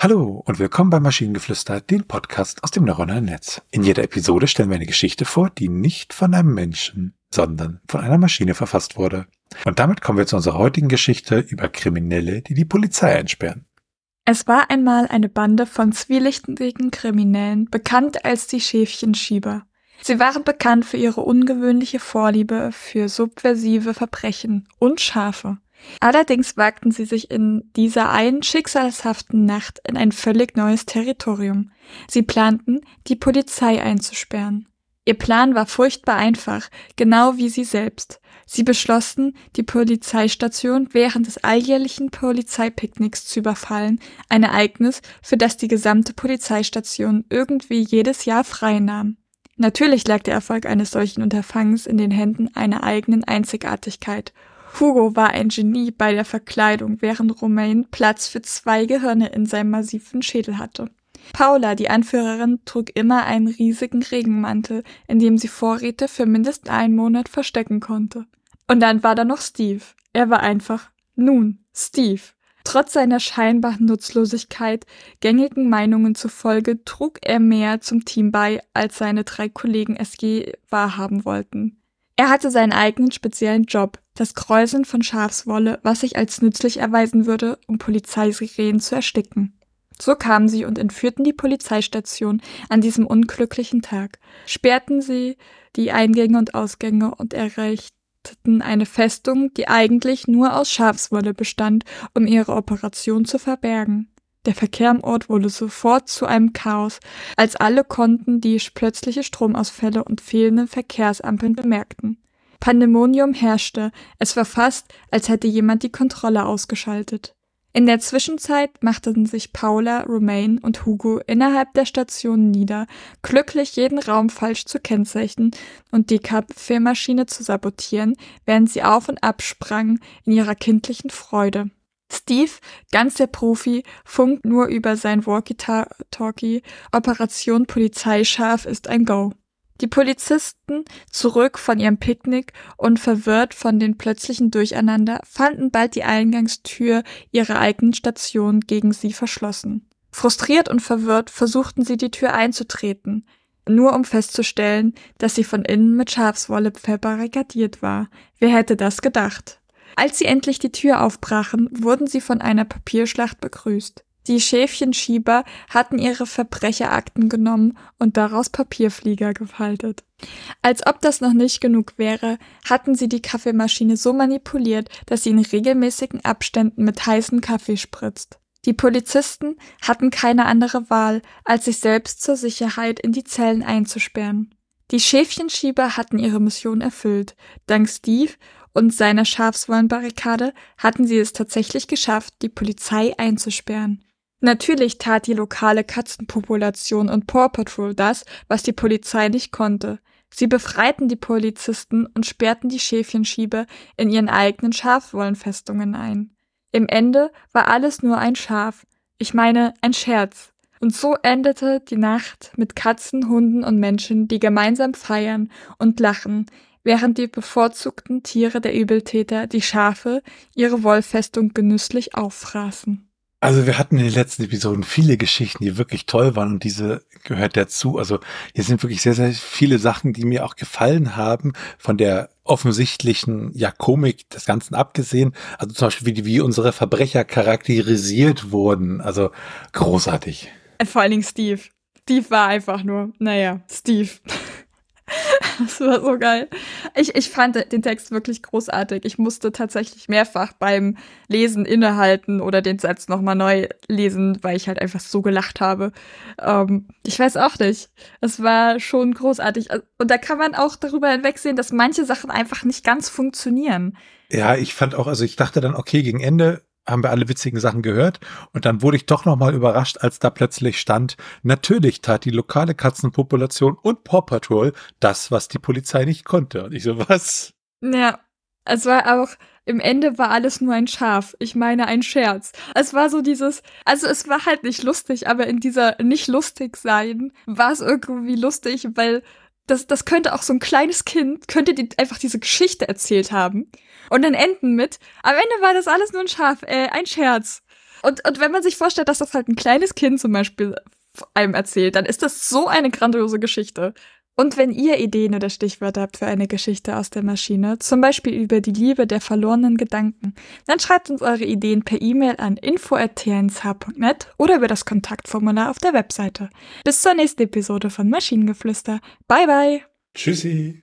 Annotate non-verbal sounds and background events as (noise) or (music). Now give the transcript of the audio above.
Hallo und willkommen bei Maschinengeflüster, dem Podcast aus dem neuronalen Netz. In jeder Episode stellen wir eine Geschichte vor, die nicht von einem Menschen, sondern von einer Maschine verfasst wurde. Und damit kommen wir zu unserer heutigen Geschichte über Kriminelle, die die Polizei einsperren. Es war einmal eine Bande von zwielichtigen Kriminellen, bekannt als die Schäfchenschieber. Sie waren bekannt für ihre ungewöhnliche Vorliebe für subversive Verbrechen und Schafe. Allerdings wagten sie sich in dieser einen schicksalshaften Nacht in ein völlig neues Territorium. Sie planten, die Polizei einzusperren. Ihr Plan war furchtbar einfach, genau wie sie selbst. Sie beschlossen, die Polizeistation während des alljährlichen Polizeipicknicks zu überfallen, ein Ereignis, für das die gesamte Polizeistation irgendwie jedes Jahr frei nahm. Natürlich lag der Erfolg eines solchen Unterfangens in den Händen einer eigenen Einzigartigkeit Hugo war ein Genie bei der Verkleidung, während Romain Platz für zwei Gehirne in seinem massiven Schädel hatte. Paula, die Anführerin, trug immer einen riesigen Regenmantel, in dem sie Vorräte für mindestens einen Monat verstecken konnte. Und dann war da noch Steve. Er war einfach, nun, Steve. Trotz seiner scheinbaren Nutzlosigkeit, gängigen Meinungen zufolge, trug er mehr zum Team bei, als seine drei Kollegen es je wahrhaben wollten. Er hatte seinen eigenen speziellen Job, das Kräuseln von Schafswolle, was sich als nützlich erweisen würde, um Polizeisirenen zu ersticken. So kamen sie und entführten die Polizeistation an diesem unglücklichen Tag, sperrten sie die Eingänge und Ausgänge und errichteten eine Festung, die eigentlich nur aus Schafswolle bestand, um ihre Operation zu verbergen. Der Verkehr am Ort wurde sofort zu einem Chaos, als alle konnten die plötzliche Stromausfälle und fehlenden Verkehrsampeln bemerkten. Pandemonium herrschte, es war fast, als hätte jemand die Kontrolle ausgeschaltet. In der Zwischenzeit machten sich Paula, Romaine und Hugo innerhalb der Station nieder, glücklich jeden Raum falsch zu kennzeichnen und die Kaffeemaschine zu sabotieren, während sie auf und ab sprangen in ihrer kindlichen Freude. Steve, ganz der Profi, funkt nur über sein Walkie-Talkie, Operation Polizeischaf ist ein Go. Die Polizisten, zurück von ihrem Picknick und verwirrt von den plötzlichen Durcheinander, fanden bald die Eingangstür ihrer eigenen Station gegen sie verschlossen. Frustriert und verwirrt versuchten sie die Tür einzutreten, nur um festzustellen, dass sie von innen mit Schafswolle verbarrikadiert war. Wer hätte das gedacht? Als sie endlich die Tür aufbrachen, wurden sie von einer Papierschlacht begrüßt. Die Schäfchenschieber hatten ihre Verbrecherakten genommen und daraus Papierflieger gefaltet. Als ob das noch nicht genug wäre, hatten sie die Kaffeemaschine so manipuliert, dass sie in regelmäßigen Abständen mit heißem Kaffee spritzt. Die Polizisten hatten keine andere Wahl, als sich selbst zur Sicherheit in die Zellen einzusperren. Die Schäfchenschieber hatten ihre Mission erfüllt. Dank Steve und seiner Schafswollenbarrikade hatten sie es tatsächlich geschafft, die Polizei einzusperren. Natürlich tat die lokale Katzenpopulation und Paw Patrol das, was die Polizei nicht konnte. Sie befreiten die Polizisten und sperrten die Schäfchenschieber in ihren eigenen Schafwollenfestungen ein. Im Ende war alles nur ein Schaf. Ich meine, ein Scherz. Und so endete die Nacht mit Katzen, Hunden und Menschen, die gemeinsam feiern und lachen, während die bevorzugten Tiere der Übeltäter, die Schafe, ihre Wollfestung genüsslich auffraßen. Also wir hatten in den letzten Episoden viele Geschichten, die wirklich toll waren und diese gehört dazu. Also hier sind wirklich sehr, sehr viele Sachen, die mir auch gefallen haben, von der offensichtlichen ja, Komik des Ganzen abgesehen. Also zum Beispiel, wie, wie unsere Verbrecher charakterisiert wurden. Also großartig. Vor allen Dingen Steve. Steve war einfach nur, naja, Steve. (laughs) Das war so geil. Ich, ich fand den Text wirklich großartig. Ich musste tatsächlich mehrfach beim Lesen innehalten oder den Satz nochmal neu lesen, weil ich halt einfach so gelacht habe. Ähm, ich weiß auch nicht. Es war schon großartig. Und da kann man auch darüber hinwegsehen, dass manche Sachen einfach nicht ganz funktionieren. Ja, ich fand auch, also ich dachte dann, okay, gegen Ende haben wir alle witzigen Sachen gehört. Und dann wurde ich doch nochmal überrascht, als da plötzlich stand, natürlich tat die lokale Katzenpopulation und Paw Patrol das, was die Polizei nicht konnte. Und ich so, was? Ja, es war auch, im Ende war alles nur ein Schaf. Ich meine ein Scherz. Es war so dieses, also es war halt nicht lustig, aber in dieser nicht lustig sein war es irgendwie lustig, weil das, das könnte auch so ein kleines Kind, könnte die einfach diese Geschichte erzählt haben und dann enden mit, am Ende war das alles nur ein Schaf, äh, ein Scherz. Und, und wenn man sich vorstellt, dass das halt ein kleines Kind zum Beispiel einem erzählt, dann ist das so eine grandiose Geschichte. Und wenn ihr Ideen oder Stichwörter habt für eine Geschichte aus der Maschine, zum Beispiel über die Liebe der verlorenen Gedanken, dann schreibt uns eure Ideen per E-Mail an info.tnsh.net oder über das Kontaktformular auf der Webseite. Bis zur nächsten Episode von Maschinengeflüster. Bye bye! Tschüssi!